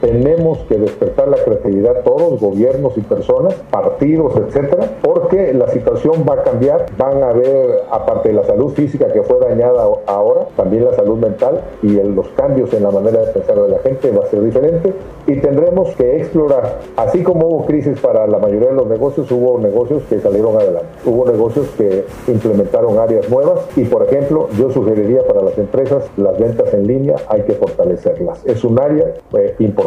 tenemos que despertar la creatividad todos, gobiernos y personas, partidos, etcétera, porque la situación va a cambiar, van a haber, aparte de la salud física que fue dañada ahora, también la salud mental y los cambios en la manera de pensar de la gente va a ser diferente y tendremos que explorar, así como hubo crisis para la mayoría de los negocios, hubo negocios que salieron adelante, hubo negocios que implementaron áreas nuevas y por ejemplo yo sugeriría para las empresas las ventas en línea hay que fortalecerlas, es un área eh, importante.